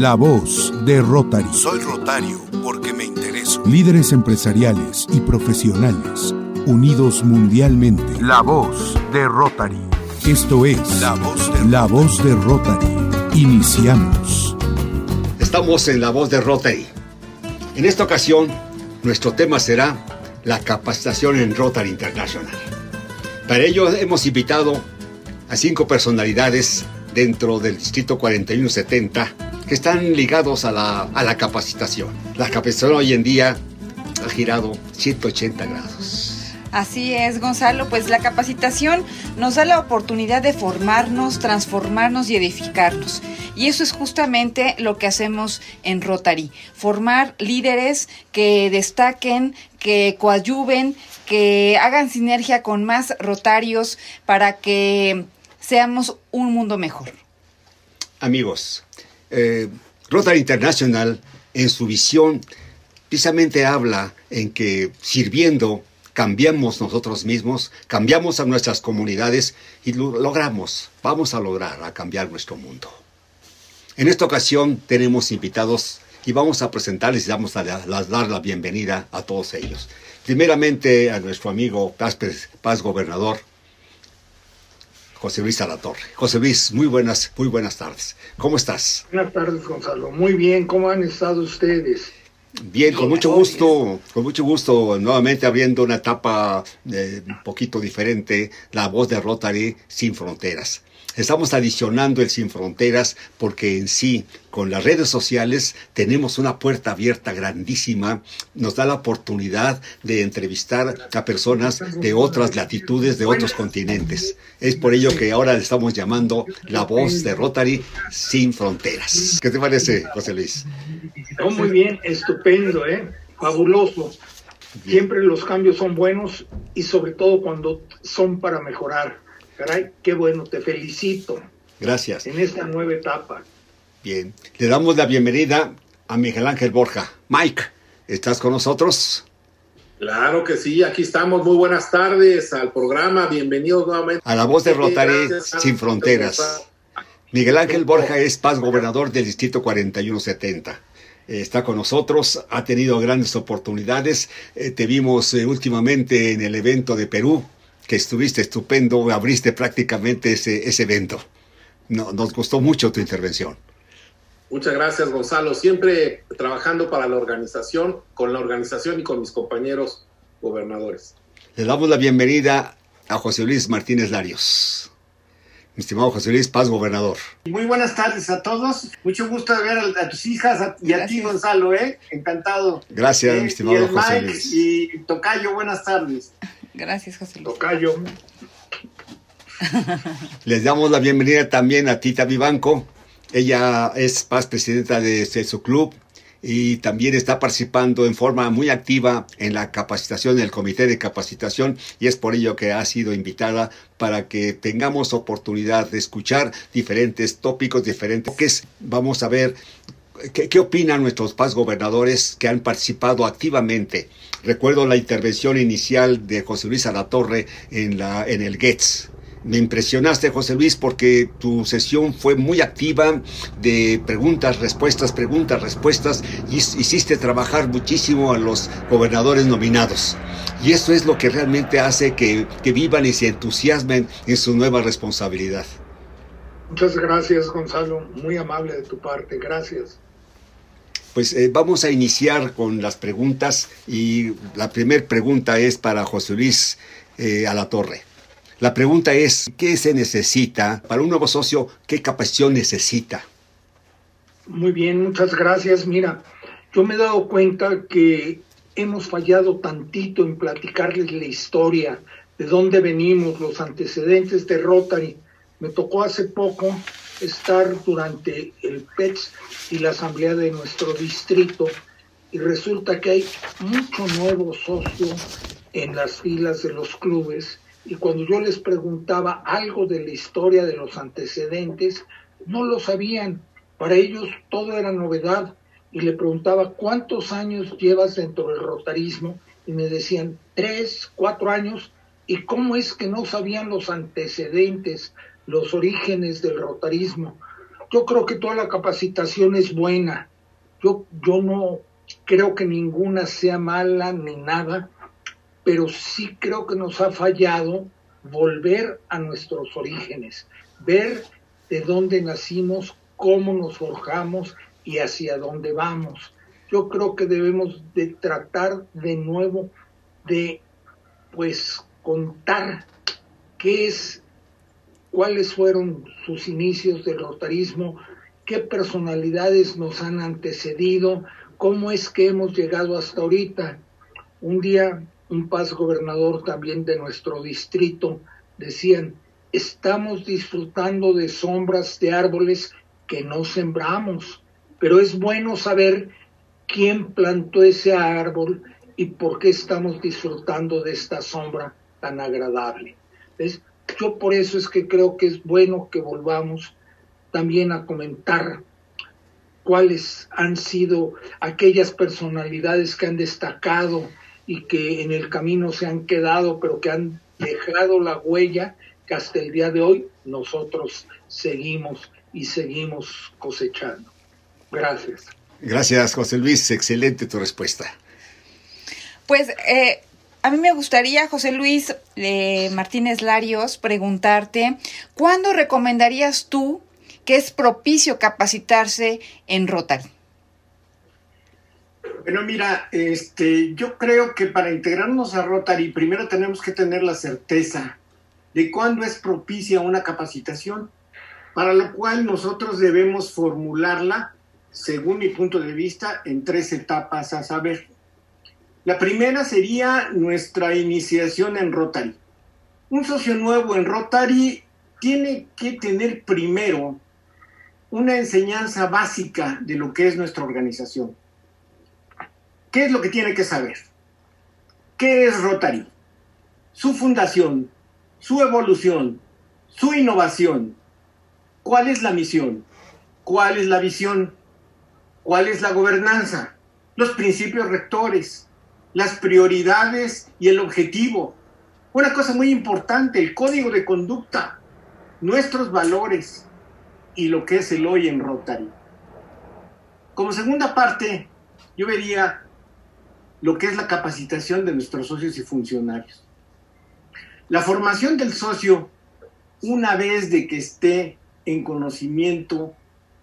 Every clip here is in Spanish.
La voz de Rotary. Soy Rotario porque me intereso. Líderes empresariales y profesionales unidos mundialmente. La voz de Rotary. Esto es La voz de, La voz de Rotary. Iniciamos. Estamos en La voz de Rotary. En esta ocasión, nuestro tema será la capacitación en Rotary International. Para ello hemos invitado a cinco personalidades dentro del Distrito 4170 que están ligados a la, a la capacitación. La capacitación hoy en día ha girado 180 grados. Así es, Gonzalo, pues la capacitación nos da la oportunidad de formarnos, transformarnos y edificarnos. Y eso es justamente lo que hacemos en Rotary, formar líderes que destaquen, que coadyuven, que hagan sinergia con más rotarios para que seamos un mundo mejor. Amigos, eh, Rotary International en su visión precisamente habla en que sirviendo cambiamos nosotros mismos, cambiamos a nuestras comunidades y lo logramos, vamos a lograr a cambiar nuestro mundo. En esta ocasión tenemos invitados y vamos a presentarles y vamos a dar la bienvenida a todos ellos. Primeramente a nuestro amigo Paz, Paz Gobernador, José Luis Alatorre. José Luis, muy buenas, muy buenas tardes. ¿Cómo estás? Buenas tardes, Gonzalo. Muy bien, ¿cómo han estado ustedes? Bien, con mucho gusto, con mucho gusto, nuevamente abriendo una etapa eh, un poquito diferente, la voz de Rotary sin fronteras. Estamos adicionando el Sin Fronteras porque en sí, con las redes sociales, tenemos una puerta abierta grandísima. Nos da la oportunidad de entrevistar a personas de otras latitudes, de otros continentes. Es por ello que ahora le estamos llamando la voz de Rotary Sin Fronteras. ¿Qué te parece, José Luis? Oh, muy bien, estupendo, ¿eh? Fabuloso. Siempre los cambios son buenos y sobre todo cuando son para mejorar. Caray, qué bueno, te felicito. Gracias. En esta nueva etapa. Bien, le damos la bienvenida a Miguel Ángel Borja. Mike, ¿estás con nosotros? Claro que sí, aquí estamos. Muy buenas tardes al programa. Bienvenidos nuevamente. A la voz de Rotary Sin Fronteras. Miguel Ángel Borja es paz gobernador del Distrito 4170 está con nosotros, ha tenido grandes oportunidades. Eh, te vimos eh, últimamente en el evento de Perú, que estuviste estupendo, abriste prácticamente ese, ese evento. No, nos gustó mucho tu intervención. Muchas gracias, Gonzalo. Siempre trabajando para la organización, con la organización y con mis compañeros gobernadores. Le damos la bienvenida a José Luis Martínez Larios. Mi estimado José Luis Paz, gobernador. Muy buenas tardes a todos. Mucho gusto de ver a, tus hijas y a ti, Gonzalo, ¿eh? Encantado. Gracias, mi estimado y José Mike Luis. Y Tocayo, buenas tardes. Gracias, José Luis. Tocayo. Les damos la bienvenida también a Tita Vivanco. Ella es paz presidenta de, su club y también está participando en forma muy activa en la capacitación, en el comité de capacitación, y es por ello que ha sido invitada para que tengamos oportunidad de escuchar diferentes tópicos, diferentes que vamos a ver qué, qué opinan nuestros paz gobernadores que han participado activamente. Recuerdo la intervención inicial de José Luis Alatorre en, la, en el GETS, me impresionaste, José Luis, porque tu sesión fue muy activa de preguntas, respuestas, preguntas, respuestas, y hiciste trabajar muchísimo a los gobernadores nominados. Y eso es lo que realmente hace que, que vivan y se entusiasmen en su nueva responsabilidad. Muchas gracias, Gonzalo. Muy amable de tu parte. Gracias. Pues eh, vamos a iniciar con las preguntas y la primera pregunta es para José Luis eh, Alatorre. La pregunta es, ¿qué se necesita para un nuevo socio? ¿Qué capacitación necesita? Muy bien, muchas gracias. Mira, yo me he dado cuenta que hemos fallado tantito en platicarles la historia, de dónde venimos, los antecedentes de Rotary. Me tocó hace poco estar durante el PETS y la asamblea de nuestro distrito y resulta que hay mucho nuevo socio en las filas de los clubes y cuando yo les preguntaba algo de la historia de los antecedentes, no lo sabían. Para ellos todo era novedad. Y le preguntaba, ¿cuántos años llevas dentro del rotarismo? Y me decían, tres, cuatro años. ¿Y cómo es que no sabían los antecedentes, los orígenes del rotarismo? yo creo que toda la capacitación es buena. Yo, yo no creo que ninguna sea mala ni nada, pero sí creo que nos ha fallado volver a nuestros orígenes, ver de dónde nacimos, cómo nos forjamos y hacia dónde vamos. Yo creo que debemos de tratar de nuevo de pues contar qué es cuáles fueron sus inicios del rotarismo, qué personalidades nos han antecedido, cómo es que hemos llegado hasta ahorita. Un día un paz gobernador también de nuestro distrito decían, estamos disfrutando de sombras de árboles que no sembramos, pero es bueno saber quién plantó ese árbol y por qué estamos disfrutando de esta sombra tan agradable. Yo por eso es que creo que es bueno que volvamos también a comentar cuáles han sido aquellas personalidades que han destacado y que en el camino se han quedado, pero que han dejado la huella que hasta el día de hoy nosotros seguimos y seguimos cosechando. Gracias. Gracias, José Luis. Excelente tu respuesta. Pues eh, a mí me gustaría, José Luis eh, Martínez Larios, preguntarte, ¿cuándo recomendarías tú que es propicio capacitarse en Rotary? Bueno, mira, este, yo creo que para integrarnos a Rotary primero tenemos que tener la certeza de cuándo es propicia una capacitación, para lo cual nosotros debemos formularla, según mi punto de vista, en tres etapas a saber. La primera sería nuestra iniciación en Rotary. Un socio nuevo en Rotary tiene que tener primero una enseñanza básica de lo que es nuestra organización. ¿Qué es lo que tiene que saber? ¿Qué es Rotary? Su fundación, su evolución, su innovación. ¿Cuál es la misión? ¿Cuál es la visión? ¿Cuál es la gobernanza? Los principios rectores, las prioridades y el objetivo. Una cosa muy importante, el código de conducta, nuestros valores y lo que es el hoy en Rotary. Como segunda parte, yo vería lo que es la capacitación de nuestros socios y funcionarios. La formación del socio, una vez de que esté en conocimiento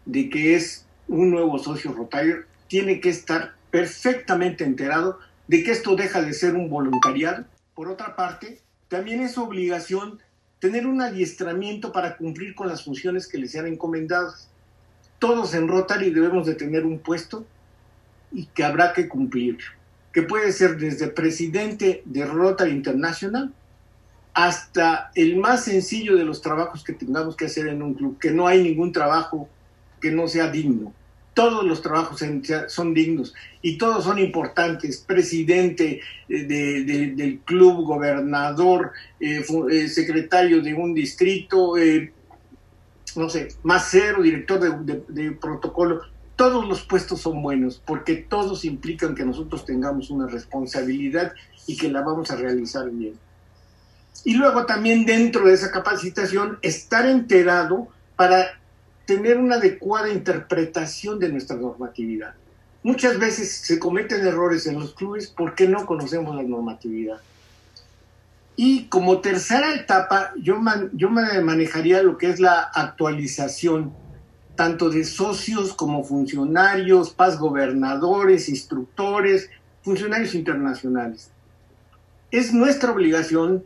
de que es un nuevo socio Rotary, tiene que estar perfectamente enterado de que esto deja de ser un voluntariado. Por otra parte, también es obligación tener un adiestramiento para cumplir con las funciones que les sean encomendadas. Todos en Rotary debemos de tener un puesto y que habrá que cumplir, que puede ser desde presidente de Rotary International hasta el más sencillo de los trabajos que tengamos que hacer en un club, que no hay ningún trabajo que no sea digno todos los trabajos son dignos y todos son importantes. Presidente eh, del club, gobernador, eh, eh, secretario de un distrito, no sé, más cero, director de, protocolo. Todos los puestos son buenos porque todos implican que nosotros tengamos una responsabilidad y que la vamos a realizar bien. Y luego también dentro de esa capacitación, estar enterado para tener una adecuada interpretación de nuestra normatividad. Muchas veces se cometen errores en los clubes porque no conocemos la normatividad. Y como tercera etapa, yo, me manejaría lo que es la actualización, tanto de socios como funcionarios, paz gobernadores, instructores, funcionarios internacionales. Es nuestra obligación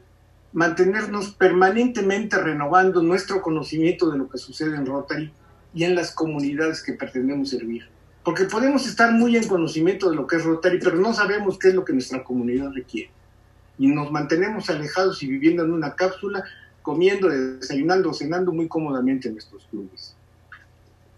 mantenernos permanentemente renovando nuestro conocimiento de lo que sucede en Rotary y en las comunidades que pretendemos servir. Porque podemos estar muy en conocimiento de lo que es Rotary, pero no sabemos qué es lo que nuestra comunidad requiere. Y nos mantenemos alejados y viviendo en una cápsula, comiendo, desayunando, cenando muy cómodamente en nuestros clubes.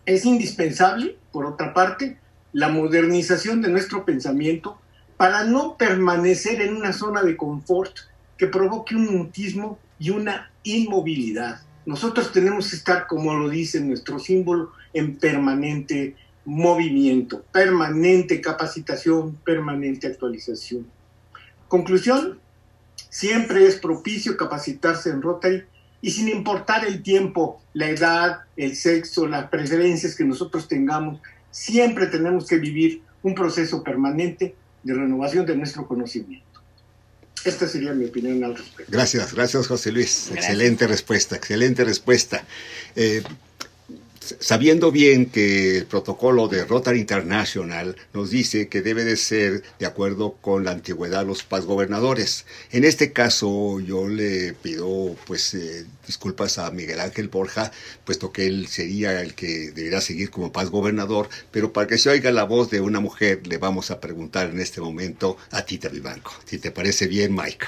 Es indispensable, por otra parte, la modernización de nuestro pensamiento para no permanecer en una zona de confort que provoque un mutismo y una inmovilidad. Nosotros tenemos que estar, como lo dice nuestro símbolo, en permanente movimiento, permanente capacitación, permanente actualización. Conclusión, siempre es propicio capacitarse en Rotary y sin importar el tiempo, la edad, el sexo, las preferencias que nosotros tengamos, siempre tenemos que vivir un proceso permanente de renovación de nuestro conocimiento. Esta sería mi opinión al respecto. Gracias, gracias José Luis. Excelente respuesta, excelente respuesta. Eh, sabiendo bien que el protocolo de Rotary International nos dice que debe de ser de acuerdo con la antigüedad los paz gobernadores. En este caso yo le pido pues eh, disculpas a Miguel Ángel Borja, puesto que él sería el que debería seguir como paz gobernador, pero para que se oiga la voz de una mujer le vamos a preguntar en este momento a Tita Vivanco. Si te parece bien, Mike.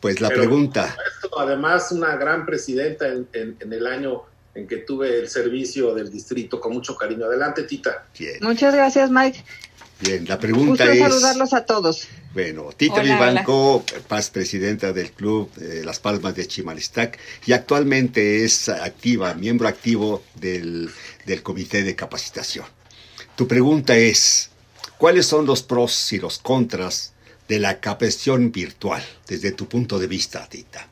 Pues la pregunta. además, una gran presidenta en, en el año en que tuve el servicio del distrito con mucho cariño. Adelante, Tita. Muchas gracias, Mike. Bien, la pregunta es... saludarlos a todos. Bueno, Tita Vivanco, paz presidenta del club eh, Las Palmas de Chimalistac y actualmente es activa, miembro activo del, del comité de capacitación. Tu pregunta es, ¿cuáles son los pros y los contras de la capacitación virtual desde tu punto de vista, Tita?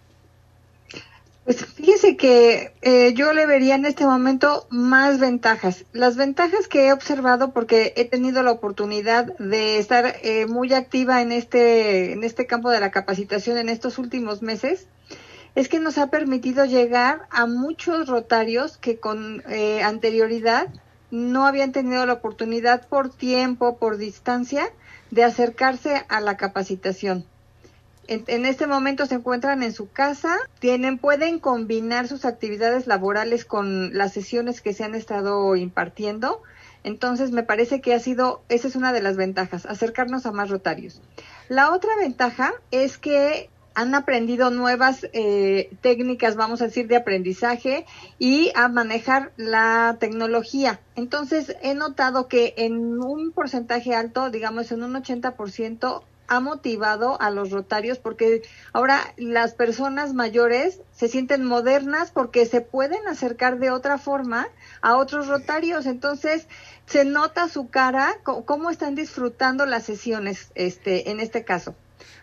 Que eh, yo le vería en este momento más ventajas. Las ventajas que he observado, porque he tenido la oportunidad de estar eh, muy activa en este, en este campo de la capacitación en estos últimos meses, es que nos ha permitido llegar a muchos rotarios que con eh, anterioridad no habían tenido la oportunidad por tiempo, por distancia, de acercarse a la capacitación en, este momento se encuentran en su casa, tienen, pueden combinar sus actividades laborales con las sesiones que se han estado impartiendo. Entonces, me parece que ha sido, esa es una de las ventajas, acercarnos a más rotarios. La otra ventaja es que han aprendido nuevas eh, técnicas, vamos a decir, de aprendizaje y a manejar la tecnología. Entonces, he notado que en un porcentaje alto, digamos en un 80%, ha motivado a los rotarios porque ahora las personas mayores se sienten modernas porque se pueden acercar de otra forma a otros rotarios. Entonces, se nota su cara, cómo están disfrutando las sesiones este, en este caso.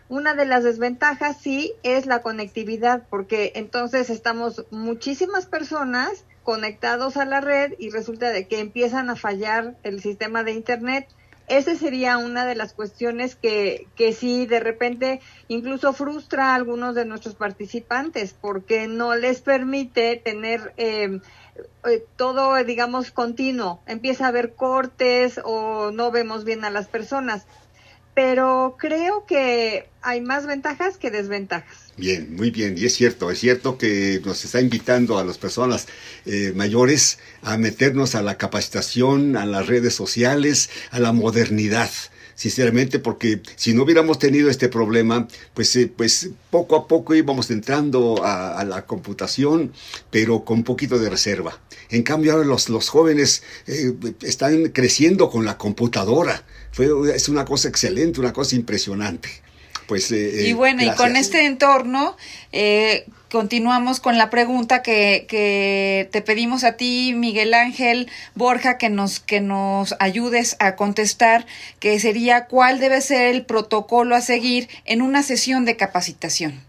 Una de las desventajas sí es la conectividad, porque entonces estamos muchísimas personas conectados a la red y resulta de que empiezan a fallar el sistema de internet esa sería una de las cuestiones que, que sí de repente incluso frustra a algunos de nuestros participantes porque no les permite tener eh, eh, todo, digamos, continuo. Empieza a haber cortes o no vemos bien a las personas. Pero creo que hay más ventajas que desventajas. Bien, muy bien. Y es cierto, es cierto que nos está invitando a las personas eh, mayores a meternos a la capacitación, a las redes sociales, a la modernidad sinceramente, porque si no hubiéramos tenido este problema, pues, eh, pues poco a poco íbamos entrando a, la computación, pero con poquito de reserva. En cambio, ahora los, los jóvenes eh, están creciendo con la computadora. Fue, es una cosa excelente, una cosa impresionante. Pues, eh, y bueno, y con este entorno, eh, continuamos con la pregunta que, que, te pedimos a ti, Miguel Ángel Borja, que nos, que nos ayudes a contestar, que sería cuál debe ser el protocolo a seguir en una sesión de capacitación.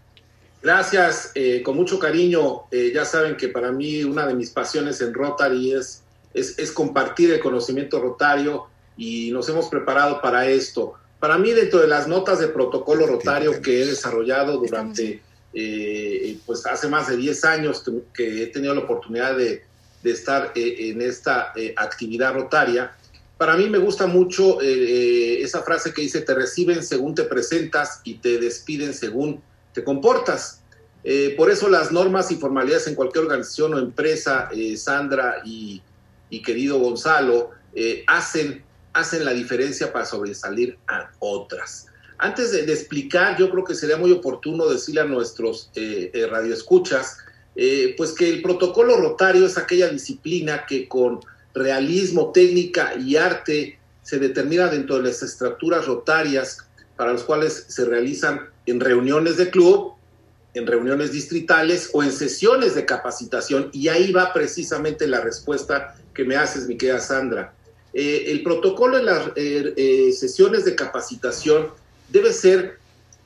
Gracias, eh, con mucho cariño. ya saben que para mí una de mis pasiones en Rotary es, es, es compartir el conocimiento rotario y nos hemos preparado para esto. Para mí, dentro de las notas de protocolo rotario que he desarrollado durante, eh, pues hace más de 10 años que, he tenido la oportunidad de, estar eh, en esta eh, actividad rotaria, para mí me gusta mucho esa frase que dice, te reciben según te presentas y te despiden según te comportas. por eso las normas y formalidades en cualquier organización o empresa, Sandra y, y, querido Gonzalo, hacen hacen la diferencia para sobresalir a otras. Antes de, explicar, yo creo que sería muy oportuno decirle a nuestros eh, eh, radioescuchas, eh, pues que el protocolo rotario es aquella disciplina que con realismo, técnica y arte se determina dentro de las estructuras rotarias para las cuales se realizan en reuniones de club, en reuniones distritales o en sesiones de capacitación. Y ahí va precisamente la respuesta que me haces, mi querida Sandra. Eh, el protocolo en las eh, eh, sesiones de capacitación debe ser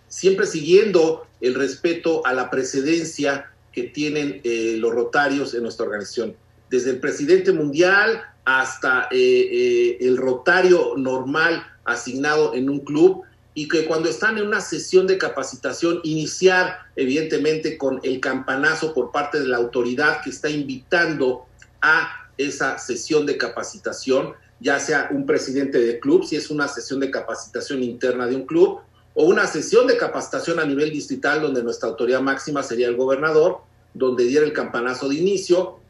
siempre siguiendo el respeto a la precedencia que tienen los rotarios en nuestra organización. Desde el presidente mundial hasta el rotario normal asignado en un club y que cuando están en una sesión de capacitación, iniciar evidentemente con el campanazo por parte de la autoridad que está invitando a esa sesión de capacitación, ya sea un presidente de club, si es una sesión de capacitación interna de un club, o una sesión de capacitación a nivel distrital donde nuestra autoridad máxima sería el gobernador, donde diera el campanazo de inicio,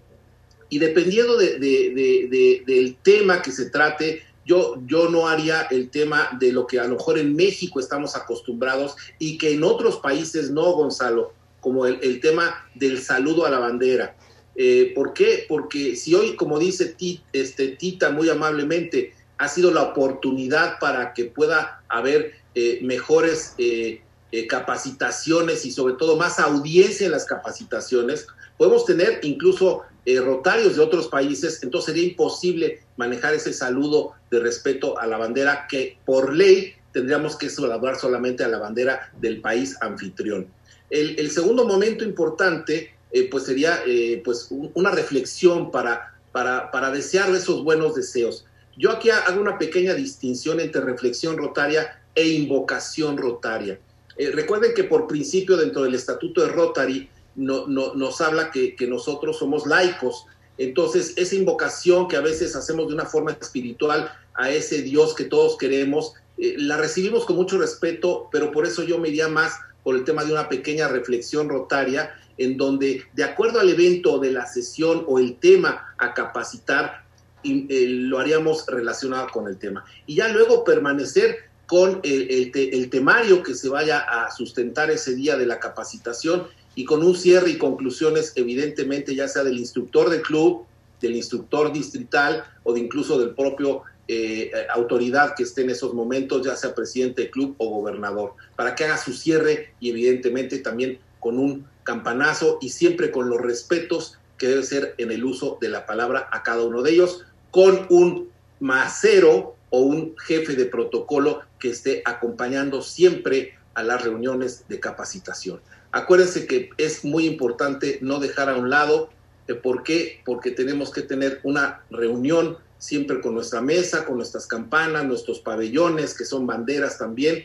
y dependiendo del tema que se trate, yo, yo no haría el tema de lo que a lo mejor en México estamos acostumbrados y que en otros países no, Gonzalo, como el, tema del saludo a la bandera. Eh, ¿Por qué? Porque si hoy, como dice este, Tita muy amablemente, ha sido la oportunidad para que pueda haber eh, mejores eh, capacitaciones y sobre todo más audiencia en las capacitaciones, podemos tener incluso rotarios de otros países, entonces sería imposible manejar ese saludo de respeto a la bandera que por ley tendríamos que saludar solamente a la bandera del país anfitrión. El, segundo momento importante eh, pues sería eh, pues una reflexión para, para, para desear esos buenos deseos. Yo aquí hago una pequeña distinción entre reflexión rotaria e invocación rotaria. Eh, recuerden que por principio dentro del estatuto de Rotary no, nos habla que, nosotros somos laicos. Entonces, esa invocación que a veces hacemos de una forma espiritual a ese Dios que todos queremos, la recibimos con mucho respeto, pero por eso yo me iría más por el tema de una pequeña reflexión rotaria, en donde, de acuerdo al evento de la sesión o el tema a capacitar, eh, lo haríamos relacionado con el tema. Y ya luego permanecer con el, temario que se vaya a sustentar ese día de la capacitación y con un cierre y conclusiones, evidentemente, ya sea del instructor del club, del instructor distrital o de incluso del propio eh, autoridad que esté en esos momentos, ya sea presidente del club o gobernador, para que haga su cierre y evidentemente también con un campanazo y siempre con los respetos que debe ser en el uso de la palabra a cada uno de ellos, con un macero o un jefe de protocolo que esté acompañando siempre a las reuniones de capacitación. Acuérdense que es muy importante no dejar a un lado, eh, ¿por qué? Porque tenemos que tener una reunión siempre con nuestra mesa, con nuestras campanas, nuestros pabellones, que son banderas también,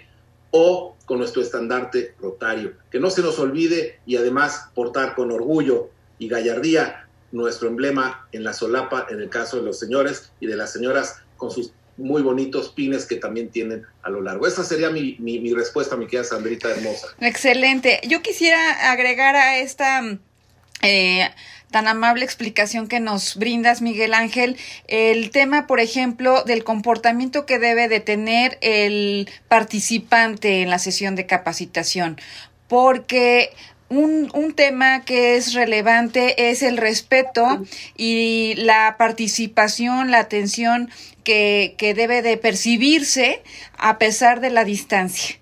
o con nuestro estandarte rotario. Que no se nos olvide y además portar con orgullo y gallardía nuestro emblema en la solapa, en el caso de los señores y de las señoras, con sus muy bonitos pines que también tienen a lo largo. Esa sería mi, mi, respuesta, mi querida Sandrita hermosa. Excelente. Yo quisiera agregar a esta... Eh, tan amable explicación que nos brindas, Miguel Ángel. El tema, por ejemplo, del comportamiento que debe de tener el participante en la sesión de capacitación. Porque un, un, tema que es relevante es el respeto y la participación, la atención que, que debe de percibirse a pesar de la distancia.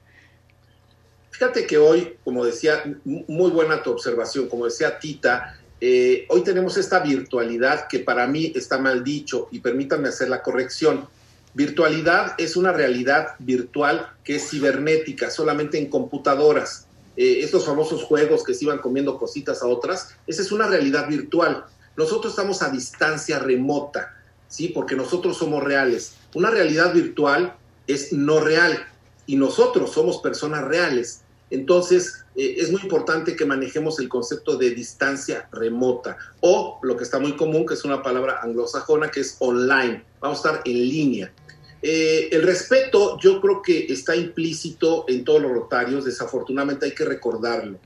Fíjate que hoy, como decía, muy buena tu observación, como decía Tita, eh, hoy tenemos esta virtualidad que para mí está mal dicho y permítanme hacer la corrección. Virtualidad es una realidad virtual que es cibernética, solamente en computadoras. Eh, estos famosos juegos que se iban comiendo cositas a otras, esa es una realidad virtual. Nosotros estamos a distancia remota, ¿sí? Porque nosotros somos reales. Una realidad virtual es no real y nosotros somos personas reales. Entonces, eh, es muy importante que manejemos el concepto de distancia remota o lo que está muy común, que es una palabra anglosajona, que es online. Vamos a estar en línea. Eh, el respeto yo creo que está implícito en todos los rotarios, desafortunadamente hay que recordarlo.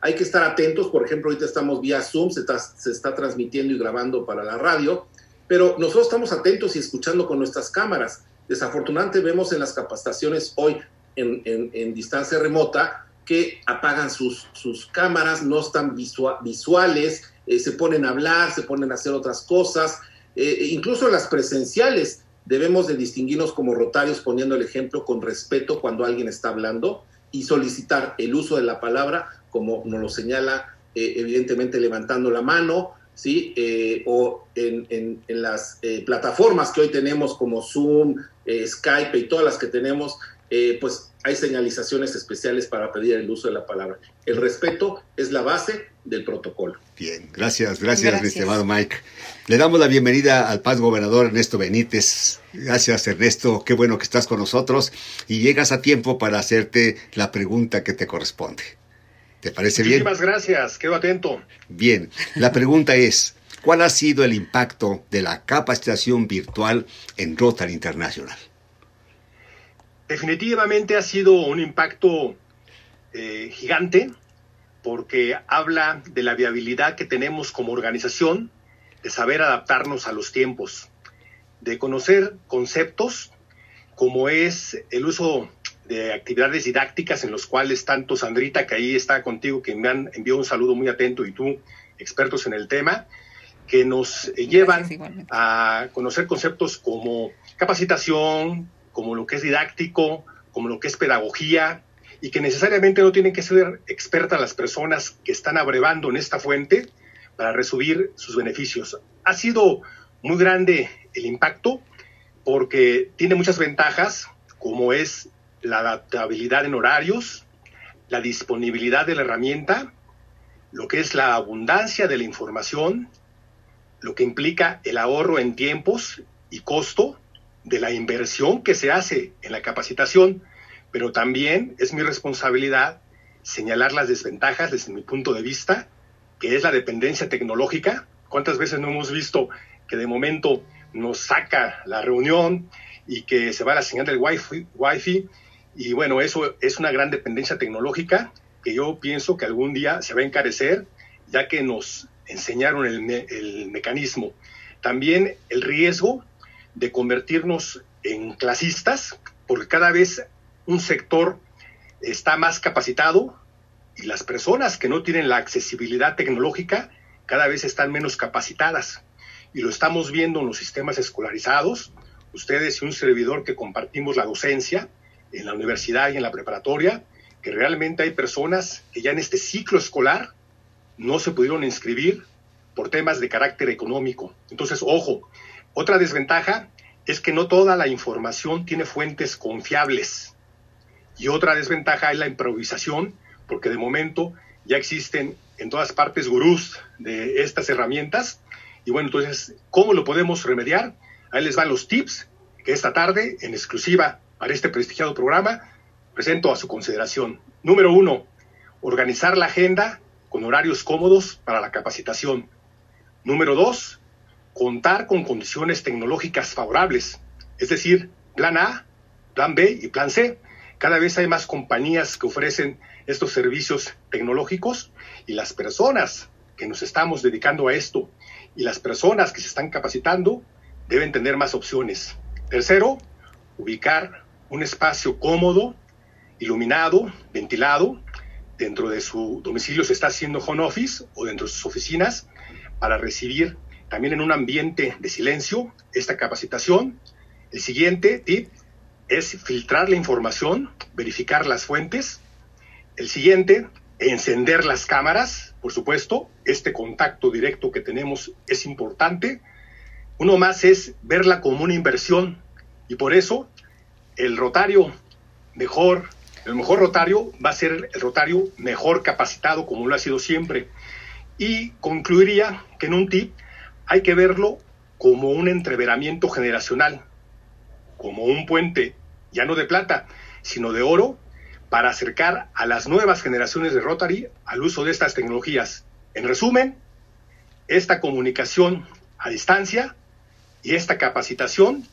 Hay que estar atentos, por ejemplo, ahorita estamos vía Zoom, se está, se está transmitiendo y grabando para la radio, pero nosotros estamos atentos y escuchando con nuestras cámaras. Desafortunadamente vemos en las capacitaciones hoy en, en distancia remota que apagan sus, sus cámaras, no están visuales, eh, se ponen a hablar, se ponen a hacer otras cosas, eh, e incluso las presenciales debemos de distinguirnos como rotarios poniendo el ejemplo con respeto cuando alguien está hablando y solicitar el uso de la palabra como nos lo señala eh, evidentemente levantando la mano, ¿sí? o en, en, en las plataformas que hoy tenemos como Zoom, Skype y todas las que tenemos, pues hay señalizaciones especiales para pedir el uso de la palabra. El respeto es la base del protocolo. Bien, gracias, gracias, mi estimado Mike. Le damos la bienvenida al paz gobernador Ernesto Benítez. Gracias, Ernesto. Qué bueno que estás con nosotros y llegas a tiempo para hacerte la pregunta que te corresponde. ¿Te parece bien? Muchísimas gracias, quedo atento. Bien, la pregunta es, ¿cuál ha sido el impacto de la capacitación virtual en Rotary Internacional? Definitivamente ha sido un impacto eh, gigante porque habla de la viabilidad que tenemos como organización, de saber adaptarnos a los tiempos, de conocer conceptos como es el uso de actividades didácticas en los cuales tanto Sandrita, que ahí está contigo, que me han enviado un saludo muy atento, y tú, expertos en el tema, que nos llevan a conocer conceptos como capacitación, como lo que es didáctico, como lo que es pedagogía, y que necesariamente no tienen que ser expertas las personas que están abrevando en esta fuente para resumir sus beneficios. Ha sido muy grande el impacto porque tiene muchas ventajas, como es la adaptabilidad en horarios, la disponibilidad de la herramienta, lo que es la abundancia de la información, lo que implica el ahorro en tiempos y costo, de la inversión que se hace en la capacitación, pero también es mi responsabilidad señalar las desventajas desde mi punto de vista, que es la dependencia tecnológica. ¿Cuántas veces no hemos visto que de momento nos saca la reunión y que se va la señal del wifi, wifi y bueno, eso es una gran dependencia tecnológica que yo pienso que algún día se va a encarecer, ya que nos enseñaron el, el mecanismo. También el riesgo de convertirnos en clasistas, porque cada vez un sector está más capacitado y las personas que no tienen la accesibilidad tecnológica cada vez están menos capacitadas. Y lo estamos viendo en los sistemas escolarizados, ustedes y un servidor que compartimos la docencia en la universidad y en la preparatoria, que realmente hay personas que ya en este ciclo escolar no se pudieron inscribir por temas de carácter económico. Entonces, ojo, otra desventaja es que no toda la información tiene fuentes confiables. Y otra desventaja es la improvisación, porque de momento ya existen en todas partes gurús de estas herramientas. Y bueno, entonces, ¿cómo lo podemos remediar? Ahí les van los tips que esta tarde, en exclusiva para este prestigiado programa, presento a su consideración. Número uno, organizar la agenda con horarios cómodos para la capacitación. Número dos, contar con condiciones tecnológicas favorables, es decir, plan A, plan B y plan C. Cada vez hay más compañías que ofrecen estos servicios tecnológicos y las personas que nos estamos dedicando a esto y las personas que se están capacitando deben tener más opciones. Tercero, ubicar un espacio cómodo, iluminado, ventilado, dentro de su domicilio se está haciendo home office o dentro de sus oficinas para recibir también en un ambiente de silencio esta capacitación. El siguiente tip es filtrar la información, verificar las fuentes. El siguiente, encender las cámaras, por supuesto, este contacto directo que tenemos es importante. Uno más es verla como una inversión y por eso el rotario mejor, el mejor rotario va a ser el rotario mejor capacitado como lo ha sido siempre. Y concluiría que en un tip hay que verlo como un entreveramiento generacional, como un puente ya no de plata, sino de oro, para acercar a las nuevas generaciones de Rotary al uso de estas tecnologías. En resumen, esta comunicación a distancia y esta capacitación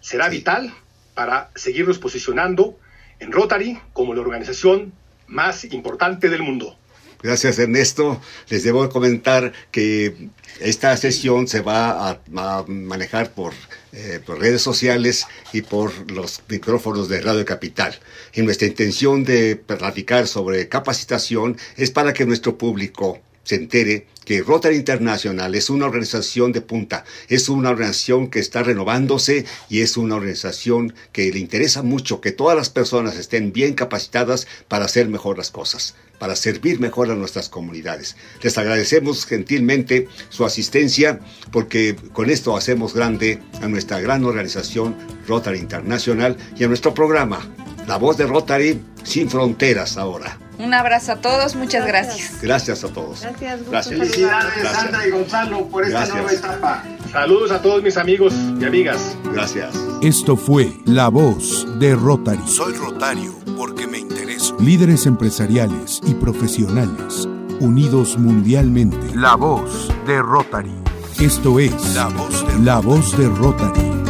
será vital para seguirnos posicionando en Rotary como la organización más importante del mundo. Gracias Ernesto. Les debo comentar que esta sesión se va a, manejar por, eh, por, redes sociales y por los micrófonos de Radio Capital. Y nuestra intención de platicar sobre capacitación es para que nuestro público se entere que Rotary International es una organización de punta, es una organización que está renovándose y es una organización que le interesa mucho que todas las personas estén bien capacitadas para hacer mejor las cosas, para servir mejor a nuestras comunidades. Les agradecemos gentilmente su asistencia porque con esto hacemos grande a nuestra gran organización Rotary International y a nuestro programa La voz de Rotary sin fronteras ahora. Un abrazo a todos, muchas gracias. Gracias a todos. Gracias, Gracias. Felicidades, Gracias. Sandra y Gonzalo, por esta nueva etapa. Saludos a todos mis amigos y amigas. Gracias. Esto fue La Voz de Rotary. Soy Rotario porque me intereso. Líderes empresariales y profesionales unidos mundialmente. La voz de Rotary. Esto es La voz de La Voz de Rotary.